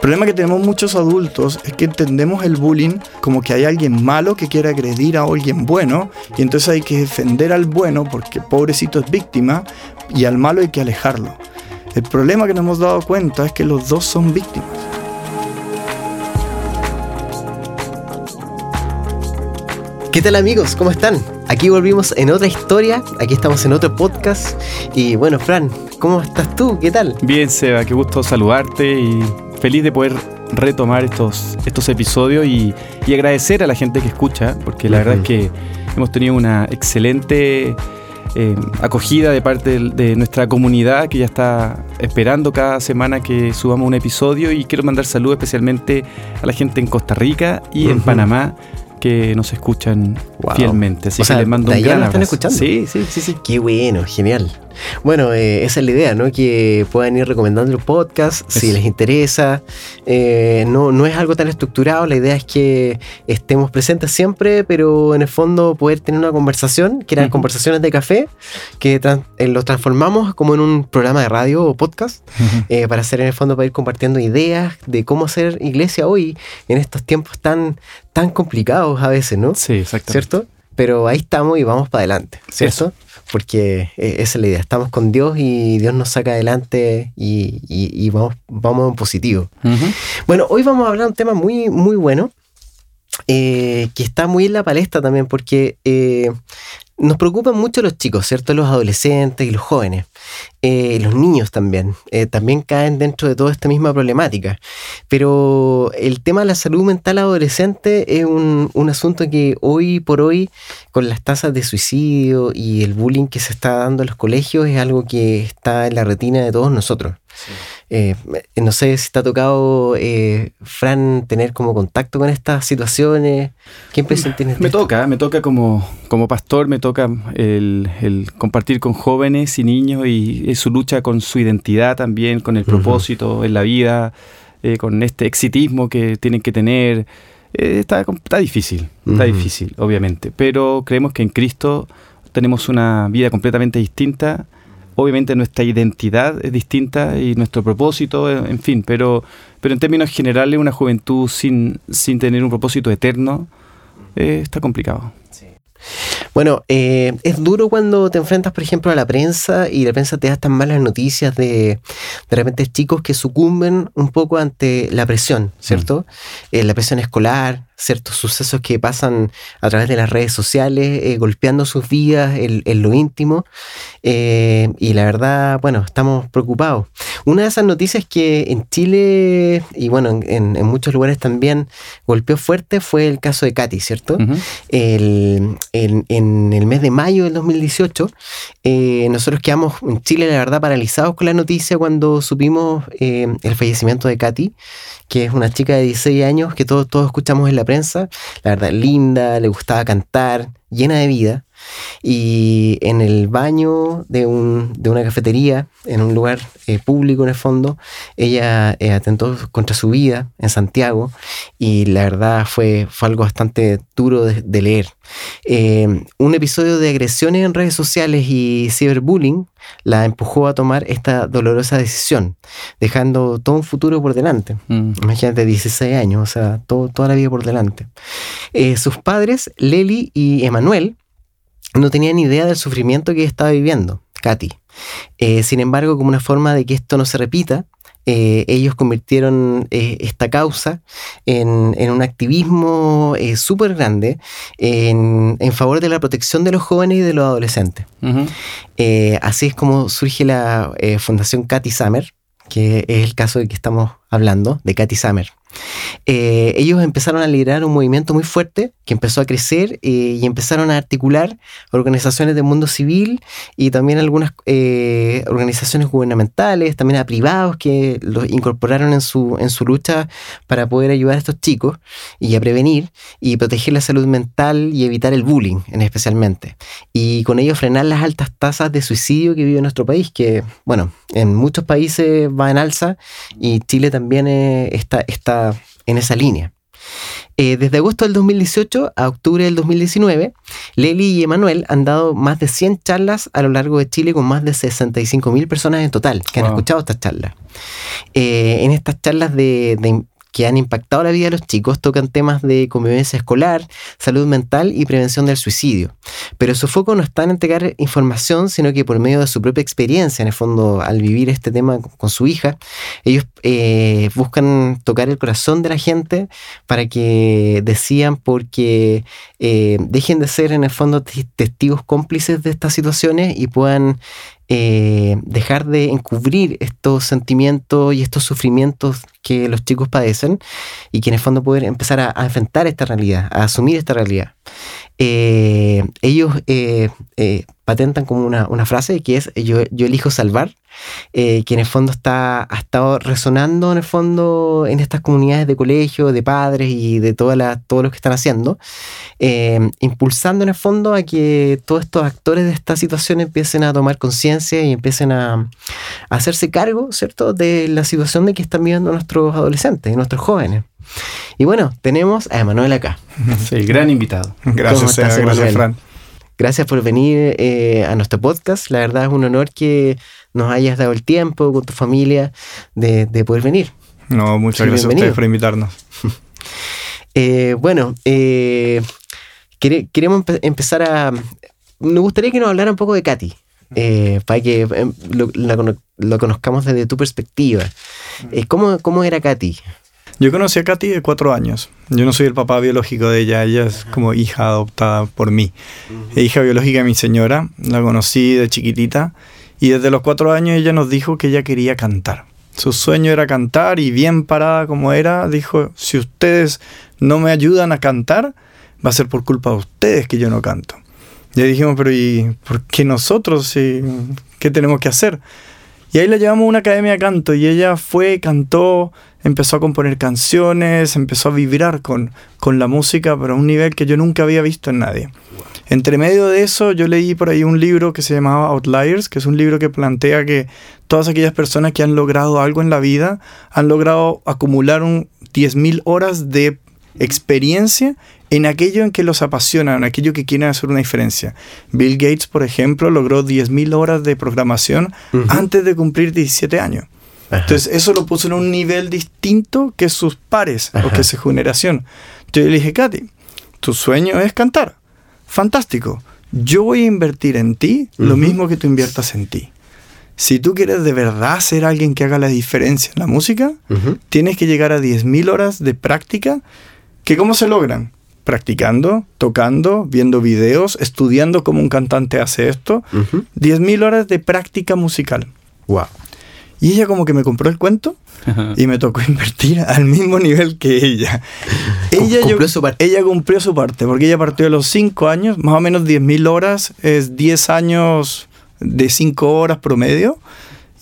problema que tenemos muchos adultos es que entendemos el bullying como que hay alguien malo que quiere agredir a alguien bueno y entonces hay que defender al bueno porque pobrecito es víctima y al malo hay que alejarlo. El problema que nos hemos dado cuenta es que los dos son víctimas. ¿Qué tal amigos? ¿Cómo están? Aquí volvimos en otra historia, aquí estamos en otro podcast y bueno, Fran, ¿cómo estás tú? ¿Qué tal? Bien, Seba, qué gusto saludarte y feliz de poder retomar estos, estos episodios y, agradecer a la gente que escucha, porque la verdad es que hemos tenido una excelente eh, acogida de parte de, nuestra comunidad que ya está esperando cada semana que subamos un episodio y quiero mandar saludos especialmente a la gente en Costa Rica y en Panamá que nos escuchan fielmente. Así que les mando un gran están escuchando. Sí, sí, sí, sí. Qué bueno, genial. Bueno, eh, esa es la idea, ¿no? Que puedan ir recomendando el podcast si les interesa. Eh, no, no es algo tan estructurado, la idea es que estemos presentes siempre, pero en el fondo poder tener una conversación, que eran conversaciones de café, que eh, los transformamos como en un programa de radio o podcast, para hacer en el fondo, para ir compartiendo ideas de cómo hacer iglesia hoy en estos tiempos tan, tan complicados a veces, ¿no? Sí, exacto. ¿Cierto? Pero ahí estamos y vamos para adelante, ¿cierto? Porque eh, esa es la idea. Estamos con Dios y Dios nos saca adelante y, vamos, vamos en positivo. Bueno, hoy vamos a hablar de un tema muy, muy bueno. Eh, que está muy en la palestra también porque eh, nos preocupan mucho los chicos, ¿cierto? Los adolescentes y los jóvenes. Eh, los niños también. Eh, también caen dentro de toda esta misma problemática. Pero el tema de la salud mental adolescente es un, asunto que hoy por hoy, con las tasas de suicidio y el bullying que se está dando en los colegios, es algo que está en la retina de todos nosotros. Eh, no sé si te ha tocado, eh, Fran, tener como contacto con estas situaciones. ¿Qué impresión tienes? Me toca, me toca como, como pastor, me toca el, compartir con jóvenes y niños y, su lucha con su identidad también, con el propósito en la vida, eh, con este exitismo que tienen que tener. está, está difícil, está difícil, obviamente, pero creemos que en Cristo tenemos una vida completamente distinta obviamente nuestra identidad es distinta y nuestro propósito, en fin, pero, pero en términos generales una juventud sin, sin tener un propósito eterno eh, está complicado. Bueno, eh, es duro cuando te enfrentas, por ejemplo, a la prensa y la prensa te da estas malas noticias de de repente chicos que sucumben un poco ante la presión, ¿cierto? Eh, la presión escolar, ciertos sucesos que pasan a través de las redes sociales, eh, golpeando sus vidas en, lo íntimo. y la verdad, bueno, estamos preocupados. Una de esas noticias que en Chile y bueno, en, muchos lugares también golpeó fuerte fue el caso de Katy, ¿cierto? el, en, el mes de mayo del 2018, eh, nosotros quedamos en Chile, la verdad, paralizados con la noticia cuando supimos eh, el fallecimiento de Katy, que es una chica de 16 años que todos, todos escuchamos en la prensa, la verdad, linda, le gustaba cantar, llena de vida y en el baño de, un, de una cafetería, en un lugar eh, público en el fondo, ella eh, atentó contra su vida en Santiago y la verdad fue, fue algo bastante duro de, leer. Eh, un episodio de agresiones en redes sociales y ciberbullying la empujó a tomar esta dolorosa decisión, dejando todo un futuro por delante. Mm. Imagínate, 16 años, o sea, todo, toda la vida por delante. sus padres, Leli y Emanuel, no tenía ni idea del sufrimiento que estaba viviendo, Katy. Eh, sin embargo, como una forma de que esto no se repita, eh, ellos convirtieron eh, esta causa en, un activismo súper grande en, favor de la protección de los jóvenes y de los adolescentes. así es como surge la Fundación Katy Summer, que es el caso de que estamos hablando, de Katy Summer. Eh, ellos empezaron a liderar un movimiento muy fuerte que empezó a crecer eh, y empezaron a articular organizaciones del mundo civil y también algunas eh, organizaciones gubernamentales, también a privados que los incorporaron en su, en su lucha para poder ayudar a estos chicos y a prevenir y proteger la salud mental y evitar el bullying en especialmente. Y con ello frenar las altas tasas de suicidio que vive nuestro país, que bueno, en muchos países va en alza y Chile también está, está en esa línea. Eh, desde agosto del 2018 a octubre del 2019, Leli y Emanuel han dado más de 100 charlas a lo largo de Chile con más de 65 mil personas en total que han escuchado estas charlas. Eh, en estas charlas de, de- que han impactado la vida de los chicos tocan temas de convivencia escolar, salud mental y prevención del suicidio. Pero su foco no está en entregar información, sino que por medio de su propia experiencia, en el fondo, al vivir este tema con su hija, ellos eh, buscan tocar el corazón de la gente para que decían porque eh, dejen de ser en el fondo tes- testigos cómplices de estas situaciones y puedan eh, dejar de encubrir estos sentimientos y estos sufrimientos que los chicos padecen y que en el fondo pueden empezar a, a enfrentar esta realidad, a asumir esta realidad. Eh, ellos eh, patentan como una, una frase que es yo, yo elijo salvar, eh, que en el fondo está, ha estado resonando en el fondo en estas comunidades de colegio, de padres y de todas las todos los que están haciendo, eh, impulsando en el fondo a que todos estos actores de esta situación empiecen a tomar conciencia y empiecen a, a hacerse cargo, ¿cierto?, de la situación de que están viviendo nuestros adolescentes y nuestros jóvenes. Y bueno, tenemos a Emanuel acá. Sí, gran invitado. ¿Cómo Gracias, estás, Seba, gracias? Fran. Gracias por venir eh, a nuestro podcast. La verdad es un honor que nos hayas dado el tiempo con tu familia de, de poder venir. No, muchas Sí, gracias a ustedes por invitarnos. Eh, bueno, eh, quere- queremos empe- empezar a... Me gustaría que nos hablara un poco de Katy, eh, para que em, lo, la lo conozcamos desde tu perspectiva. Eh, ¿cómo, ¿Cómo era Katy? Yo conocí a Katy de cuatro años. Yo no soy el papá biológico de ella, ella es como hija adoptada por mí. Hija biológica de mi señora, la conocí de chiquitita y desde los cuatro años ella nos dijo que ella quería cantar. Su sueño era cantar y bien parada como era, dijo, si ustedes no me ayudan a cantar, va a ser por culpa de ustedes que yo no canto. Y dijimos, pero ¿y por qué nosotros? Sí, ¿Qué tenemos que hacer? Y ahí la llevamos a una academia de canto y ella fue, cantó, empezó a componer canciones, empezó a vibrar con, con la música, pero a un nivel que yo nunca había visto en nadie. Entre medio de eso, yo leí por ahí un libro que se llamaba Outliers, que es un libro que plantea que todas aquellas personas que han logrado algo en la vida han logrado acumular un 10.000 horas de experiencia en aquello en que los apasiona, en aquello que quieren hacer una diferencia. Bill Gates, por ejemplo, logró 10.000 horas de programación antes de cumplir 17 años. Entonces eso lo puso en un nivel distinto que sus pares o que su generación. Yo le dije, Katy, tu sueño es cantar. Fantástico. Yo voy a invertir en ti lo mismo que tú inviertas en ti. Si tú quieres de verdad ser alguien que haga la diferencia en la música, tienes que llegar a 10.000 horas de práctica. ¿Que ¿Cómo se logran? Practicando, tocando, viendo videos, estudiando cómo un cantante hace esto. Ujú. 10.000 horas de práctica musical. Wow. Y ella como que me compró el cuento y me tocó invertir al mismo nivel que ella. ella, Cumplió su parte. ella cumplió su parte, porque ella partió de los 5 años, más o menos 10.000 horas, es 10 años de 5 horas promedio,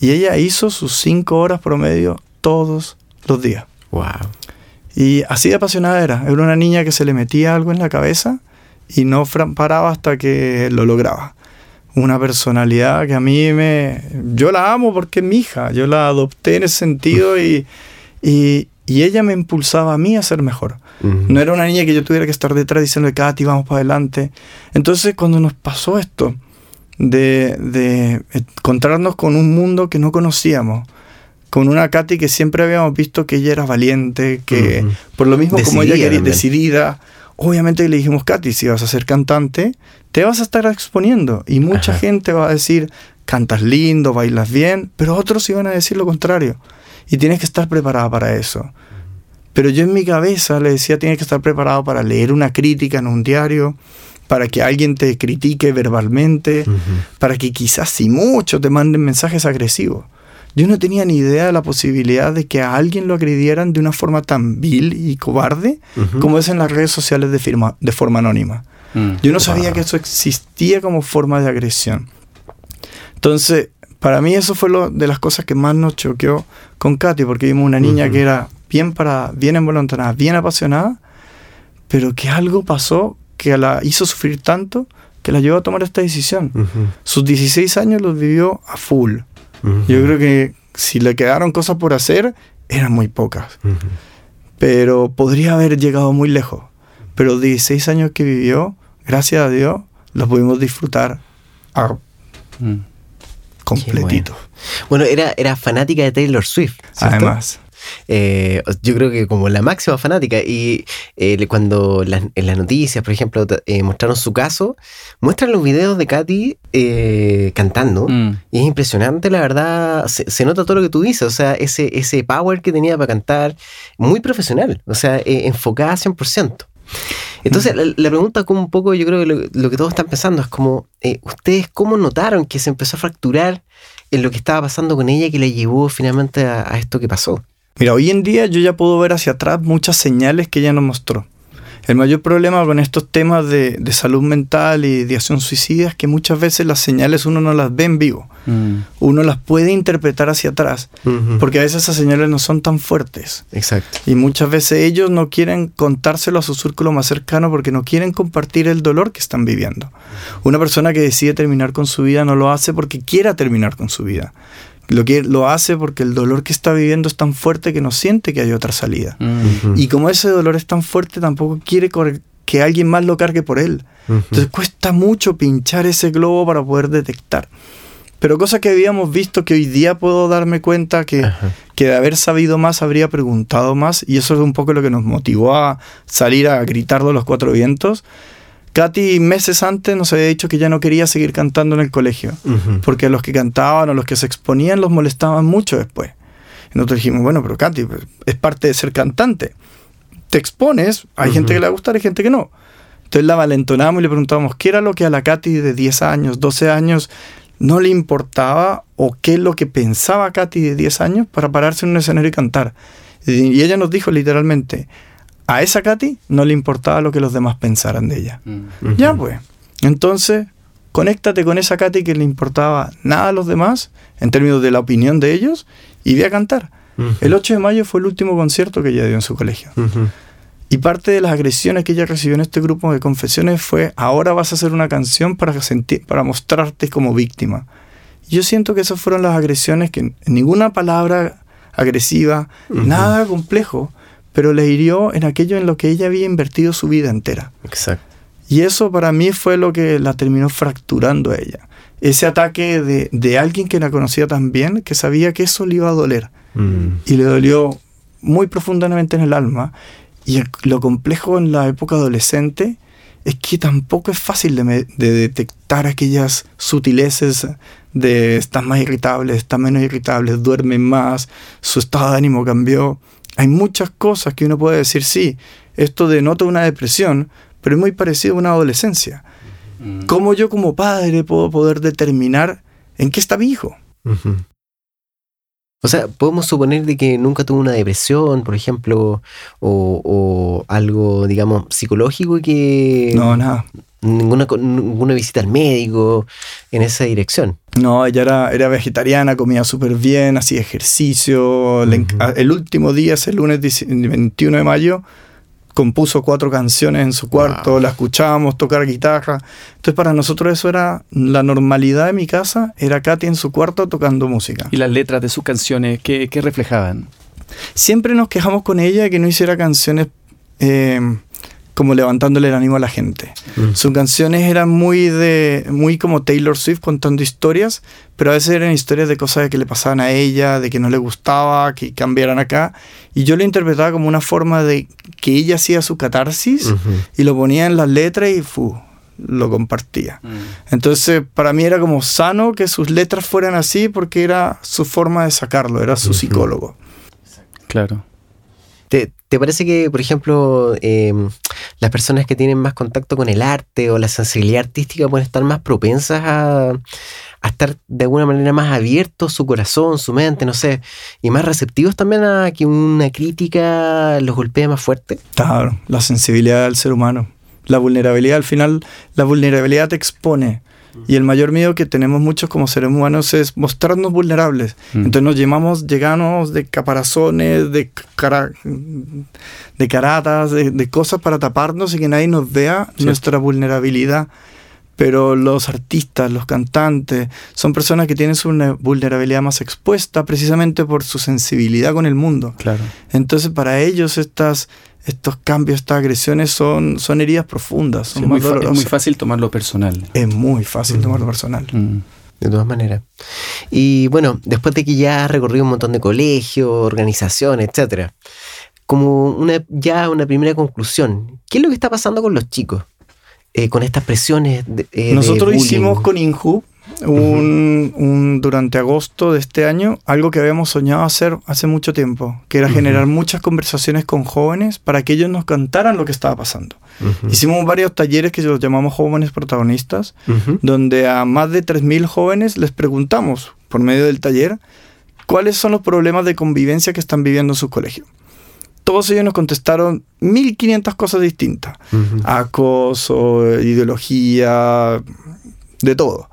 y ella hizo sus 5 horas promedio todos los días. Wow. Y así de apasionada era. Era una niña que se le metía algo en la cabeza y no paraba hasta que lo lograba. Una personalidad que a mí me... Yo la amo porque es mi hija. Yo la adopté en ese sentido y, y, y ella me impulsaba a mí a ser mejor. No era una niña que yo tuviera que estar detrás diciendo, Katy, vamos para adelante. Entonces, cuando nos pasó esto, de, de encontrarnos con un mundo que no conocíamos, con una Katy que siempre habíamos visto que ella era valiente, que por lo mismo como ella quería, decidida, obviamente le dijimos, Katy, si vas a ser cantante, te vas a estar exponiendo. Y mucha Ajá. gente va a decir, cantas lindo, bailas bien, pero otros iban a decir lo contrario. Y tienes que estar preparada para eso. Pero yo en mi cabeza le decía, tienes que estar preparado para leer una crítica en un diario, para que alguien te critique verbalmente, para que quizás si mucho te manden mensajes agresivos. Yo no tenía ni idea de la posibilidad de que a alguien lo agredieran de una forma tan vil y cobarde como es en las redes sociales de, firma, de forma anónima. Mm. Yo no sabía que eso existía como forma de agresión. Entonces, para mí eso fue lo de las cosas que más nos choqueó con Katy, porque vimos una niña que era bien para, bien envoluntarada, bien apasionada, pero que algo pasó que la hizo sufrir tanto que la llevó a tomar esta decisión. Sus 16 años los vivió a full. Yo creo que si le quedaron cosas por hacer, eran muy pocas. Pero podría haber llegado muy lejos. Pero 16 años que vivió, gracias a Dios, los pudimos disfrutar a Mm. completito. Bueno, era, era fanática de Taylor Swift. ¿cierto? Además, Eh, yo creo que como la máxima fanática. Y eh, cuando las- en las noticias, por ejemplo, eh, mostraron su caso, muestran los videos de Katy cantando. Mm. Y es impresionante, la verdad. Se, se nota todo lo que tú dices. O sea, ese, ese power que tenía para cantar, muy profesional. O sea, enfocada 100%. Entonces, la, la pregunta como un poco, yo creo que lo, lo que todos están pensando es como, eh, ¿ustedes cómo notaron que se empezó a fracturar en lo que estaba pasando con ella que le llevó finalmente a, a esto que pasó? Mira, hoy en día yo ya puedo ver hacia atrás muchas señales que ella nos mostró. El mayor problema con estos temas de, de salud mental y de acción suicida es que muchas veces las señales uno no las ve en vivo. Mm. Uno las puede interpretar hacia atrás, porque a veces esas señales no son tan fuertes. Exacto. Y muchas veces ellos no quieren contárselo a su círculo más cercano porque no quieren compartir el dolor que están viviendo. Una persona que decide terminar con su vida no lo hace porque quiera terminar con su vida. Lo, que, lo hace porque el dolor que está viviendo es tan fuerte que no siente que hay otra salida. Mm. Y como ese dolor es tan fuerte, tampoco quiere que alguien más lo cargue por él. Entonces cuesta mucho pinchar ese globo para poder detectar. Pero cosa que habíamos visto que hoy día puedo darme cuenta que, que de haber sabido más habría preguntado más y eso es un poco lo que nos motivó a salir a gritarlo a los cuatro vientos. Katy meses antes nos había dicho que ya no quería seguir cantando en el colegio Ujú. porque a los que cantaban o los que se exponían los molestaban mucho después. Y nosotros dijimos, bueno, pero Katy, pues, es parte de ser cantante. Te expones, hay gente que le va a gustar, hay gente que no. Entonces la valentonamos y le preguntábamos qué era lo que a la Katy de 10 años, 12 años no le importaba o qué es lo que pensaba Katy de 10 años para pararse en un escenario y cantar. Y ella nos dijo literalmente, a esa Katy no le importaba lo que los demás pensaran de ella. Mm. Ya pues. Entonces, conéctate con esa Katy que le importaba nada a los demás en términos de la opinión de ellos y ve a cantar. El 8 de mayo fue el último concierto que ella dio en su colegio. Y parte de las agresiones que ella recibió en este grupo de confesiones fue, ahora vas a hacer una canción para, sentir, para mostrarte como víctima. Y yo siento que esas fueron las agresiones que en ninguna palabra agresiva, nada complejo, pero le hirió en aquello en lo que ella había invertido su vida entera. Exacto. Y eso para mí fue lo que la terminó fracturando a ella. Ese ataque de, de alguien que la conocía tan bien, que sabía que eso le iba a doler. Mm. Y le dolió muy profundamente en el alma. Y el- lo complejo en la época adolescente es que tampoco es fácil de, detectar aquellas sutileces de estás más irritable, estás menos irritable, duerme más, su estado de ánimo cambió. Hay muchas cosas que uno puede decir, sí, esto denota una depresión, pero es muy parecido a una adolescencia. Mm. ¿Cómo yo como padre puedo poder determinar en qué está mi hijo? O sea, podemos suponer de que nunca tuvo una depresión, por ejemplo, o, o algo, digamos, psicológico y que No, nada. ninguna, ninguna visita al médico en esa dirección. No, ella era, era vegetariana, comía súper bien, hacía ejercicio. El último día, ese lunes 10 21 de mayo, compuso cuatro canciones en su cuarto, Wow. la escuchábamos tocar guitarra. Entonces para nosotros eso era la normalidad de mi casa, era Katy en su cuarto tocando música. Y las letras de sus canciones, ¿qué, qué reflejaban? Siempre nos quejamos con ella de que no hiciera canciones eh, como levantándole el ánimo a la gente. Sus canciones eran muy de muy como Taylor Swift contando historias, pero a veces eran historias de cosas que le pasaban a ella, de que no le gustaba, que cambiaran acá, y yo lo interpretaba como una forma de que ella hacía su catarsis y lo ponía en las letras y fu, lo compartía. Entonces, para mí era como sano que sus letras fueran así porque era su forma de sacarlo, era su psicólogo. Claro. ¿Te, te parece que, por ejemplo, eh, las personas que tienen más contacto con el arte o la sensibilidad artística pueden estar más propensas a, a estar de alguna manera más abiertos su corazón, su mente, no sé, y más receptivos también a que una crítica los golpee más fuerte? Claro, la sensibilidad del ser humano. La vulnerabilidad, al final, la vulnerabilidad te expone. Y el mayor miedo que tenemos muchos como seres humanos es mostrarnos vulnerables. Mm. Entonces nos llamamos, llegamos de caparazones, de, cara- de caratas, de, de cosas para taparnos y que nadie nos vea Sí. nuestra vulnerabilidad. Pero los artistas, los cantantes, son personas que tienen su vulnerabilidad más expuesta precisamente por su sensibilidad con el mundo. Claro. Entonces, para ellos estas, estos cambios, estas agresiones son, son heridas profundas. Son es, muy es, muy fácil tomarlo personal. Es muy fácil mm. tomarlo personal. Mm. De todas maneras. Y bueno, después de que ya has recorrido un montón de colegios, organizaciones, etcétera, como una, ya una primera conclusión, ¿qué es lo que está pasando con los chicos? Eh, con estas presiones. Eh, Nosotros hicimos con Inju un, durante agosto de este año algo que habíamos soñado hacer hace mucho tiempo, que era generar muchas conversaciones con jóvenes para que ellos nos cantaran lo que estaba pasando. Hicimos varios talleres que los llamamos jóvenes protagonistas, donde a más de 3.000 jóvenes les preguntamos por medio del taller cuáles son los problemas de convivencia que están viviendo en su colegio todos ellos nos contestaron 1500 cosas distintas. Acoso, ideología, de todo.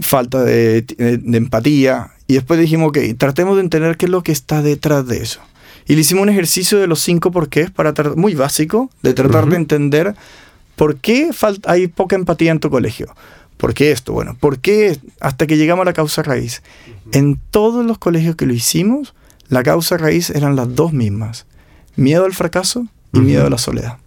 Falta de, empatía. Y después dijimos, ok, tratemos de entender qué es lo que está detrás de eso. Y le hicimos un ejercicio de los cinco porqués, para muy básico, de tratar de entender por qué hay poca empatía en tu colegio. ¿Por qué esto? Bueno, ¿por qué hasta que llegamos a la causa raíz? En todos los colegios que lo hicimos, la causa raíz eran las dos mismas miedo al fracaso y miedo a la soledad.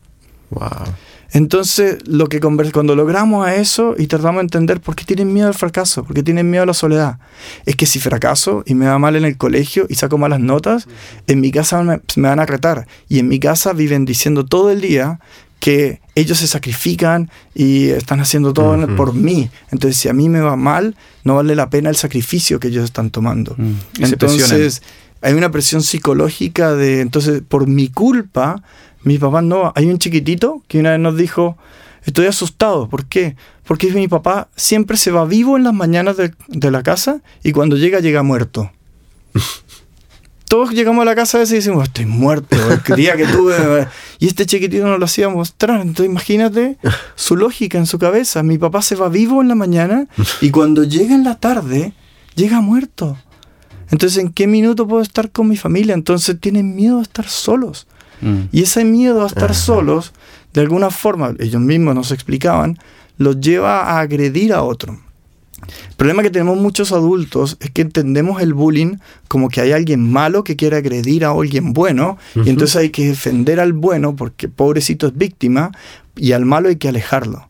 Wow. Entonces, lo que cuando logramos a eso y tratamos de entender por qué tienen miedo al fracaso, por qué tienen miedo a la soledad, es que si fracaso y me va mal en el colegio y saco malas notas, en mi casa me, van a retar. Y en mi casa viven diciendo todo el día que ellos se sacrifican y están haciendo todo por mí. Entonces, si a mí me va mal, no vale la pena el sacrificio que ellos están tomando. Mm. Entonces, hay una presión psicológica de, entonces, por mi culpa, mi papá no. Hay un chiquitito que una vez nos dijo, estoy asustado. ¿Por qué? Porque mi papá siempre se va vivo en las mañanas de, la casa y cuando llega, llega muerto. Todos llegamos a la casa a veces y decimos, estoy muerto, el día que tuve... Y este chiquitito nos lo hacía mostrar. Entonces imagínate su lógica en su cabeza. Mi papá se va vivo en la mañana y cuando llega en la tarde, llega muerto. Entonces, ¿en qué minuto puedo estar con mi familia? Entonces tienen miedo a estar solos. Mm. Y ese miedo a estar solos, de alguna forma, ellos mismos nos explicaban, los lleva a agredir a otro. El problema que tenemos muchos adultos es que entendemos el bullying como que hay alguien malo que quiere agredir a alguien bueno y entonces hay que defender al bueno porque pobrecito es víctima y al malo hay que alejarlo.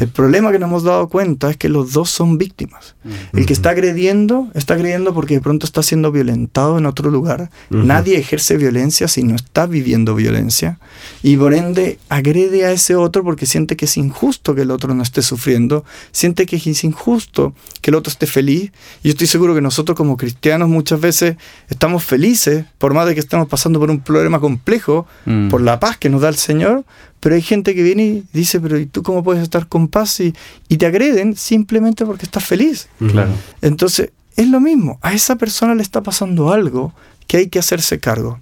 El problema que nos hemos dado cuenta es que los dos son víctimas. El que está agrediendo, está agrediendo porque de pronto está siendo violentado en otro lugar. Nadie ejerce violencia si no está viviendo violencia. Y por ende agrede a ese otro porque siente que es injusto que el otro no esté sufriendo. Siente que es injusto que el otro esté feliz. Y yo estoy seguro que nosotros como cristianos muchas veces estamos felices, por más de que estemos pasando por un problema complejo, mm. por la paz que nos da el Señor, pero hay gente que viene y dice, pero ¿y tú cómo puedes estar con paz? Y, y te agreden simplemente porque estás feliz. Claro. Entonces, es lo mismo. A esa persona le está pasando algo que hay que hacerse cargo.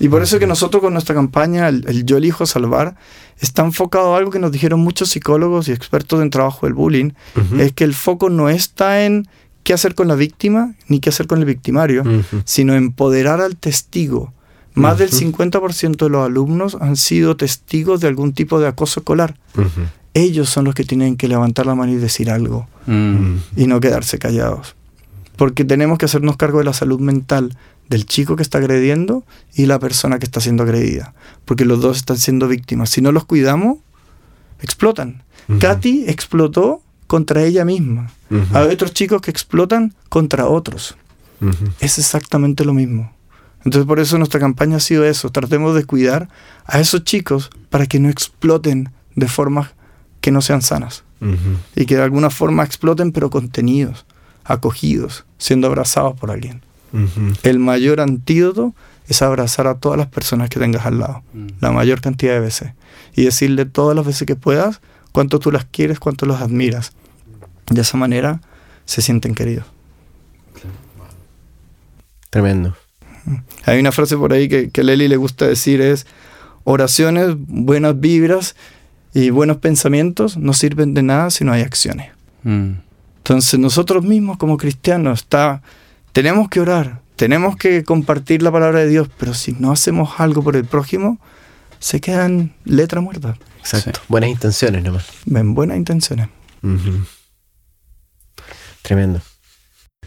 Y por eso que nosotros con nuestra campaña, el, Yo elijo salvar, está enfocado a algo que nos dijeron muchos psicólogos y expertos en trabajo del bullying, es que el foco no está en qué hacer con la víctima ni qué hacer con el victimario, sino empoderar al testigo más del 50% de los alumnos han sido testigos de algún tipo de acoso escolar. Ellos son los que tienen que levantar la mano y decir algo mm. y no quedarse callados. Porque tenemos que hacernos cargo de la salud mental del chico que está agrediendo y la persona que está siendo agredida. Porque los dos están siendo víctimas. Si no los cuidamos, explotan. Katy explotó contra ella misma. Hay otros chicos que explotan contra otros. Es exactamente lo mismo. Entonces por eso nuestra campaña ha sido eso, tratemos de cuidar a esos chicos para que no exploten de formas que no sean sanas y que de alguna forma exploten pero contenidos, acogidos, siendo abrazados por alguien. El mayor antídoto es abrazar a todas las personas que tengas al lado, mm. la mayor cantidad de veces, y decirle todas las veces que puedas cuánto tú las quieres, cuánto las admiras. De esa manera se sienten queridos. Tremendo. Hay una frase por ahí que, que a Leli le gusta decir es, oraciones, buenas vibras y buenos pensamientos no sirven de nada si no hay acciones. Mm. Entonces nosotros mismos como cristianos está, tenemos que orar, tenemos que compartir la palabra de Dios, pero si no hacemos algo por el prójimo, se quedan letra muerta. Exacto. Buenas intenciones nomás. Ven, buenas intenciones. Tremendo.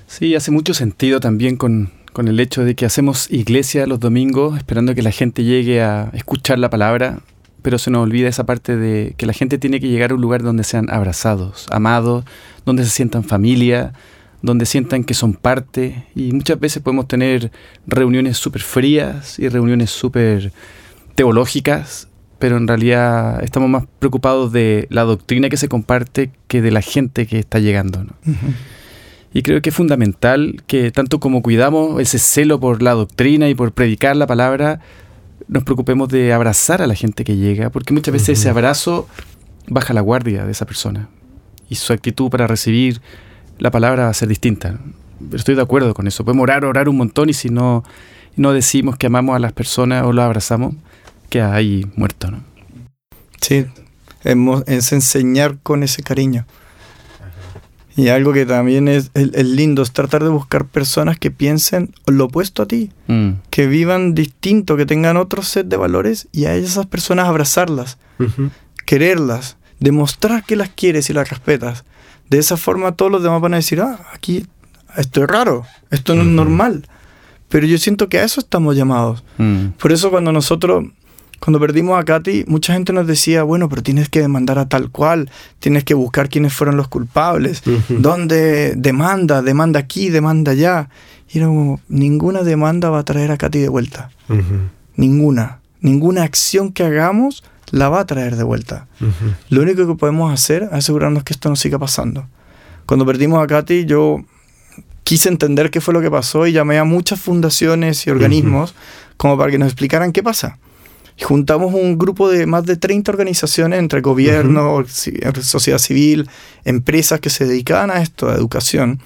Sí, hace mucho sentido también con, con el hecho de que hacemos iglesia los domingos esperando que la gente llegue a escuchar la palabra, pero se nos olvida esa parte de que la gente tiene que llegar a un lugar donde sean abrazados, amados, donde se sientan familia, donde sientan que son parte. Y muchas veces podemos tener reuniones súper frías y reuniones súper teológicas, pero en realidad estamos más preocupados de la doctrina que se comparte que de la gente que está llegando. ¿no? Y creo que es fundamental que tanto como cuidamos ese celo por la doctrina y por predicar la palabra, nos preocupemos de abrazar a la gente que llega, porque muchas veces ese abrazo baja la guardia de esa persona y su actitud para recibir la palabra va a ser distinta. Estoy de acuerdo con eso. Podemos orar, orar un montón y si no, no decimos que amamos a las personas o lo abrazamos, queda ahí muerto. ¿no? Sí, es enseñar con ese cariño. Y algo que también es, lindo es tratar de buscar personas que piensen lo opuesto a ti, mm. que vivan distinto, que tengan otro set de valores y a esas personas abrazarlas, quererlas, demostrar que las quieres y las respetas. De esa forma todos los demás van a decir, ah, aquí esto es raro, esto no es normal. Pero yo siento que a eso estamos llamados. Mm. Por eso cuando nosotros cuando perdimos a Katy, mucha gente nos decía, bueno, pero tienes que demandar a tal cual, tienes que buscar quiénes fueron los culpables, dónde demanda, demanda aquí, demanda allá. Y era como, ninguna demanda va a traer a Katy de vuelta. Ninguna. Ninguna acción que hagamos la va a traer de vuelta. Lo único que podemos hacer es asegurarnos que esto no siga pasando. Cuando perdimos a Katy, yo quise entender qué fue lo que pasó y llamé a muchas fundaciones y organismos como para que nos explicaran qué pasa juntamos un grupo de más de 30 organizaciones entre gobierno, sociedad civil, empresas que se dedicaban a esto, a educación,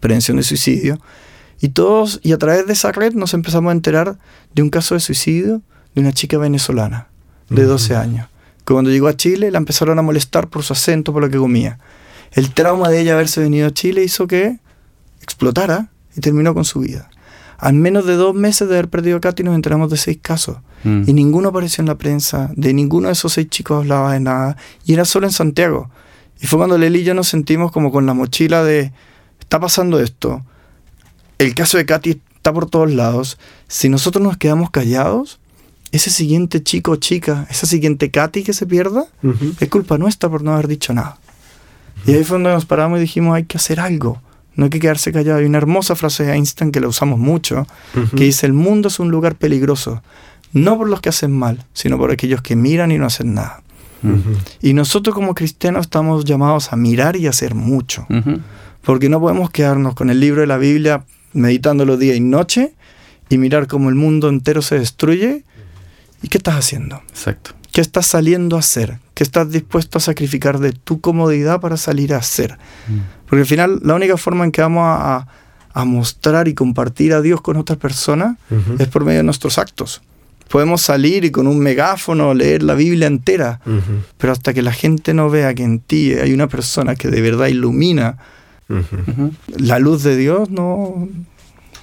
prevención de suicidio. Y todos, y a través de esa red nos empezamos a enterar de un caso de suicidio de una chica venezolana de 12 años, que cuando llegó a Chile la empezaron a molestar por su acento, por lo que comía. El trauma de ella haberse venido a Chile hizo que explotara y terminó con su vida. Al menos de dos meses de haber perdido a Katy nos enteramos de seis casos. Mm. Y ninguno apareció en la prensa, de ninguno de esos seis chicos hablaba de nada. Y era solo en Santiago. Y fue cuando Leli y yo nos sentimos como con la mochila de, está pasando esto. El caso de Katy está por todos lados. Si nosotros nos quedamos callados, ese siguiente chico o chica, esa siguiente Katy que se pierda, es culpa nuestra por no haber dicho nada. Y ahí fue donde nos paramos y dijimos, hay que hacer algo no hay que quedarse callado. Hay una hermosa frase de Einstein que la usamos mucho, que dice, el mundo es un lugar peligroso, no por los que hacen mal, sino por aquellos que miran y no hacen nada. Y nosotros como cristianos estamos llamados a mirar y hacer mucho, porque no podemos quedarnos con el libro de la Biblia meditándolo día y noche y mirar cómo el mundo entero se destruye. ¿Y qué estás haciendo? Exacto. ¿Qué estás saliendo a hacer? ¿Qué estás dispuesto a sacrificar de tu comodidad para salir a hacer? Mm. Porque al final la única forma en que vamos a, mostrar y compartir a Dios con otras personas es por medio de nuestros actos. Podemos salir y con un megáfono leer la Biblia entera, pero hasta que la gente no vea que en ti hay una persona que de verdad ilumina la luz de Dios, no,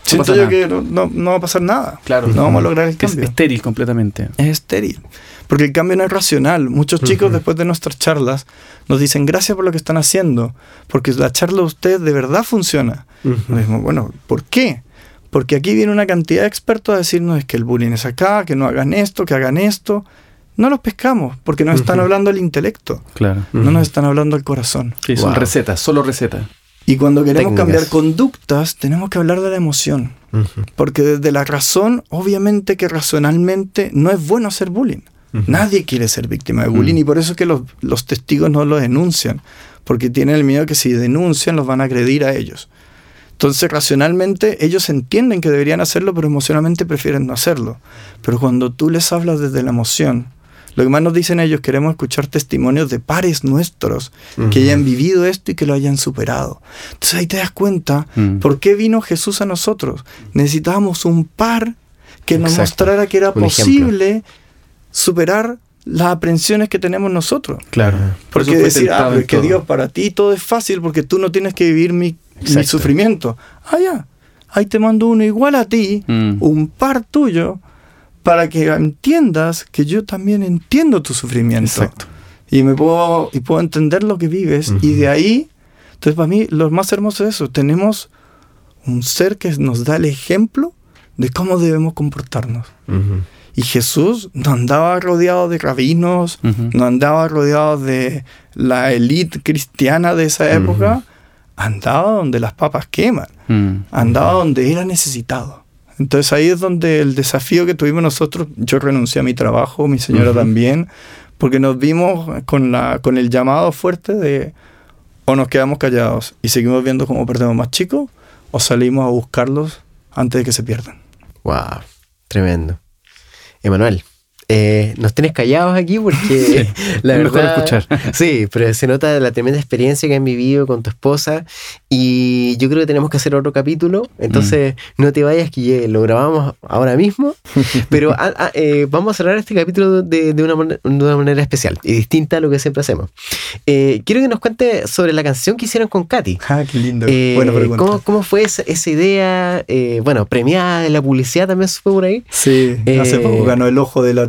Siento yo que no, va a pasar nada. Claro. No vamos a lograr el cambio. Es estéril completamente. Es estéril. Porque el cambio no es racional. Muchos chicos después de nuestras charlas nos dicen gracias por lo que están haciendo. Porque la charla de ustedes de verdad funciona. bueno, ¿por qué? Porque aquí viene una cantidad de expertos a decirnos es que el bullying es acá, que no hagan esto, que hagan esto. No los pescamos porque nos están hablando el intelecto. Claro. No nos están hablando el corazón. Sí, son recetas, solo recetas. Y cuando queremos cambiar conductas, tenemos que hablar de la emoción. Porque desde la razón, obviamente que racionalmente no es bueno hacer bullying. Nadie quiere ser víctima de bullying y por eso es que los, los, testigos no lo denuncian. Porque tienen el miedo que si denuncian los van a agredir a ellos. Entonces, racionalmente, ellos entienden que deberían hacerlo, pero emocionalmente prefieren no hacerlo. Pero cuando tú les hablas desde la emoción, lo que más nos dicen ellos, queremos escuchar testimonios de pares nuestros que hayan vivido esto y que lo hayan superado. Entonces ahí te das cuenta mm. por qué vino Jesús a nosotros. Necesitábamos un par que nos mostrara que era posible superar las aprensiones que tenemos nosotros. Claro. Porque decir, ah, que Dios para ti todo es fácil porque tú no tienes que vivir mi, sufrimiento. Ah, ya. Ahí te mando uno igual a ti, mm. un par tuyo, para que entiendas que yo también entiendo tu sufrimiento. Exacto. y me puedo, y puedo entender lo que vives. Y de ahí, entonces para mí lo más hermoso es eso, tenemos un ser que nos da el ejemplo de cómo debemos comportarnos. Y Jesús no andaba rodeado de rabinos, no andaba rodeado de la élite cristiana de esa época, andaba donde las papas queman, mm. andaba donde era necesitado. Entonces ahí es donde el desafío que tuvimos nosotros, yo renuncié a mi trabajo, mi señora también, porque nos vimos con, la, con el llamado fuerte de o nos quedamos callados y seguimos viendo cómo perdemos más chicos, o salimos a buscarlos antes de que se pierdan. Wow, tremendo. Emanuel, eh, nos tenés callados aquí porque la verdad. escuchar. Sí, pero se nota la tremenda experiencia que has vivido con tu esposa y yo creo que tenemos que hacer otro capítulo. Entonces, mm. no te vayas que lo grabamos ahora mismo, pero ah, ah, eh, vamos a cerrar este capítulo de, una manera, especial y distinta a lo que siempre hacemos. Eh, quiero que nos cuente sobre la canción que hicieron con Katy. Ah, qué lindo. ¿cómo, ¿cómo, fue esa, idea? bueno, premiada en la publicidad también fue por ahí. Sí, hace poco ganó el ojo de la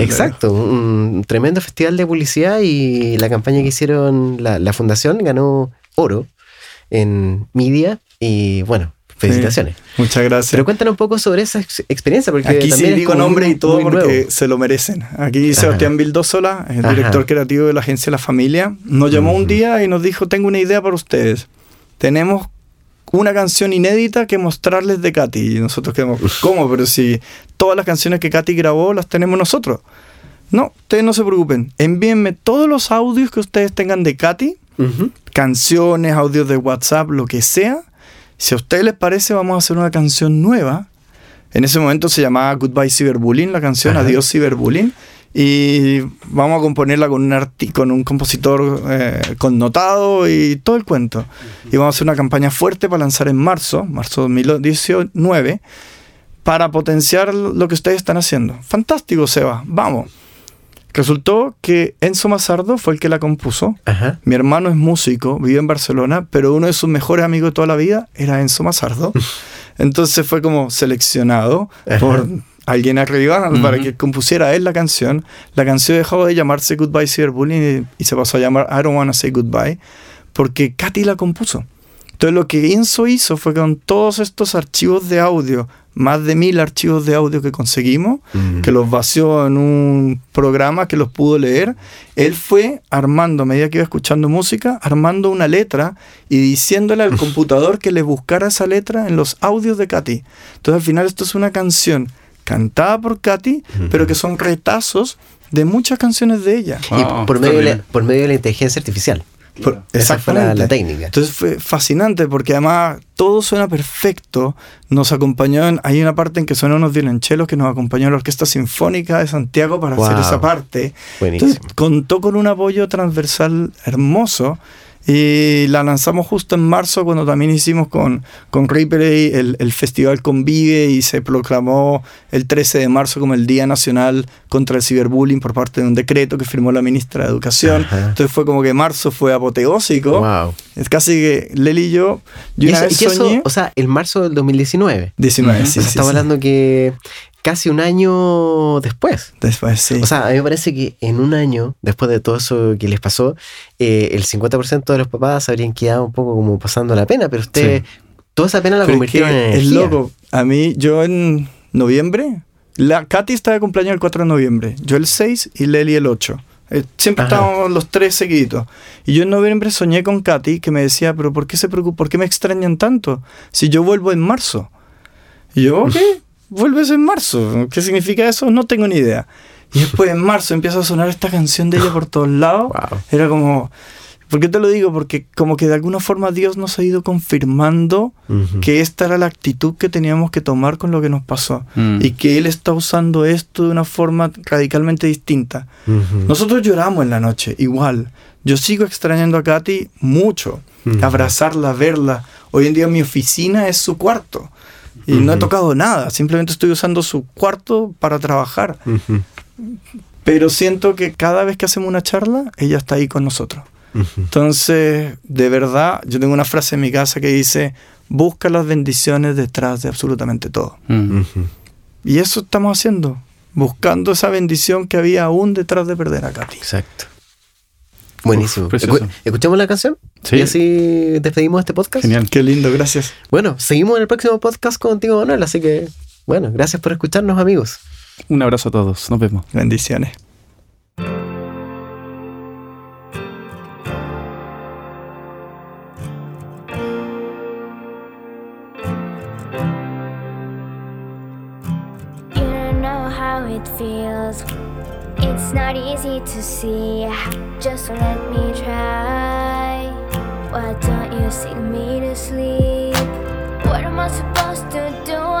Exacto, un tremendo festival de publicidad y la campaña que hicieron la, fundación ganó oro en media y bueno, felicitaciones. muchas gracias. Pero cuéntanos un poco sobre esa experiencia. Porque Aquí sí digo nombre y todo porque se lo merecen. Aquí Sebastián Vildosola, el director creativo de la agencia La Familia, nos llamó un día y nos dijo, tengo una idea para ustedes. Tenemos una canción inédita que mostrarles de Katy. Y nosotros quedamos, ¿cómo? Pero si todas las canciones que Katy grabó las tenemos nosotros. No, ustedes no se preocupen. Envíenme todos los audios que ustedes tengan de Katy, canciones, audios de WhatsApp, lo que sea. Si a ustedes les parece, vamos a hacer una canción nueva. En ese momento se llamaba Goodbye Cyberbullying, la canción Adiós Cyberbullying y vamos a componerla con un, con un compositor eh, connotado y todo el cuento. Y vamos a hacer una campaña fuerte para lanzar en marzo, marzo 2019, para potenciar lo que ustedes están haciendo. Fantástico, Seba, vamos. Resultó que Enzo Mazardo fue el que la compuso. Mi hermano es músico, vive en Barcelona, pero uno de sus mejores amigos de toda la vida era Enzo Mazardo. Entonces fue como seleccionado por alguien arriba para que compusiera él la canción. La canción dejó de llamarse Goodbye Cyberbullying y, y se pasó a llamar I Don't Wanna Say Goodbye porque Katy la compuso. Entonces lo que Enzo hizo fue con todos estos archivos de audio, más de mil archivos de audio que conseguimos, que los vació en un programa que los pudo leer, él fue armando, a medida que iba escuchando música, armando una letra y diciéndole al computador que le buscara esa letra en los audios de Katy. Entonces al final esto es una canción cantada por Katy, pero que son retazos de muchas canciones de ella. y ah, por, medio de la, por medio de la inteligencia artificial. Esa fue la, técnica. Entonces fue fascinante porque además todo suena perfecto. Nos acompañó, en, hay una parte en que suenan unos violonchelos que nos acompañó la Orquesta Sinfónica de Santiago para hacer esa parte. Entonces contó con un apoyo transversal hermoso y la lanzamos justo en marzo cuando también hicimos con, con Ripley el, el, Festival Convive y se proclamó el 13 de marzo como el Día Nacional contra el Ciberbullying por parte de un decreto que firmó la ministra de Educación. Entonces fue como que marzo fue apoteósico. Wow. Es casi que Leli y yo... ¿Y, eso, o sea, el marzo del 2019. 19, sí, Estaba hablando que casi un año después. Después, sí. O sea, a mí me parece que en un año, después de todo eso que les pasó, eh, el 50% de los papás habrían quedado un poco como pasando la pena, pero usted, toda esa pena la convirtieron en energía. Es loco. A mí, yo en noviembre, la Katy está de cumpleaños el 4 de noviembre, yo el 6 y Leli el 8. Eh, siempre estábamos los tres seguiditos. Y yo en noviembre soñé con Katy que me decía, pero ¿por qué se preocupa? ¿Por qué me extrañan tanto? Si yo vuelvo en marzo. Y yo, ok, vuelves en marzo. ¿Qué significa eso? No tengo ni idea. Y después en marzo empieza a sonar esta canción de ella por todos lados. Era como... ¿Por qué te lo digo? Porque como que de alguna forma Dios nos ha ido confirmando que esta era la actitud que teníamos que tomar con lo que nos pasó mm. y que Él está usando esto de una forma radicalmente distinta. Nosotros lloramos en la noche, igual. Yo sigo extrañando a Katy mucho, abrazarla, verla. Hoy en día mi oficina es su cuarto. Y no he tocado nada, simplemente estoy usando su cuarto para trabajar. Pero siento que cada vez que hacemos una charla, ella está ahí con nosotros. Entonces, de verdad, yo tengo una frase en mi casa que dice, busca las bendiciones detrás de absolutamente todo. Y eso estamos haciendo, buscando esa bendición que había aún detrás de perder a Katy. Exacto. Buenísimo. Uf, ¿Escuchamos la canción? Sí. Y así despedimos este podcast. Genial. Qué lindo, gracias. Bueno, seguimos en el próximo podcast contigo, Manuel. Así que, bueno, gracias por escucharnos, amigos. Un abrazo a todos. Nos vemos. Bendiciones. You don't know how it feels. It's not easy to see. Just let me try. Why don't you sing me to sleep? What am I supposed to do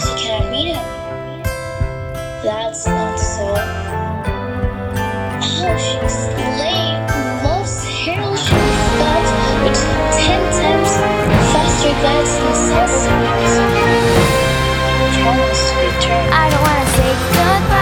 questions meet. That's not so. How slave loves heroic thoughts which ten times faster than sense. Promise return. I don't wanna say goodbye.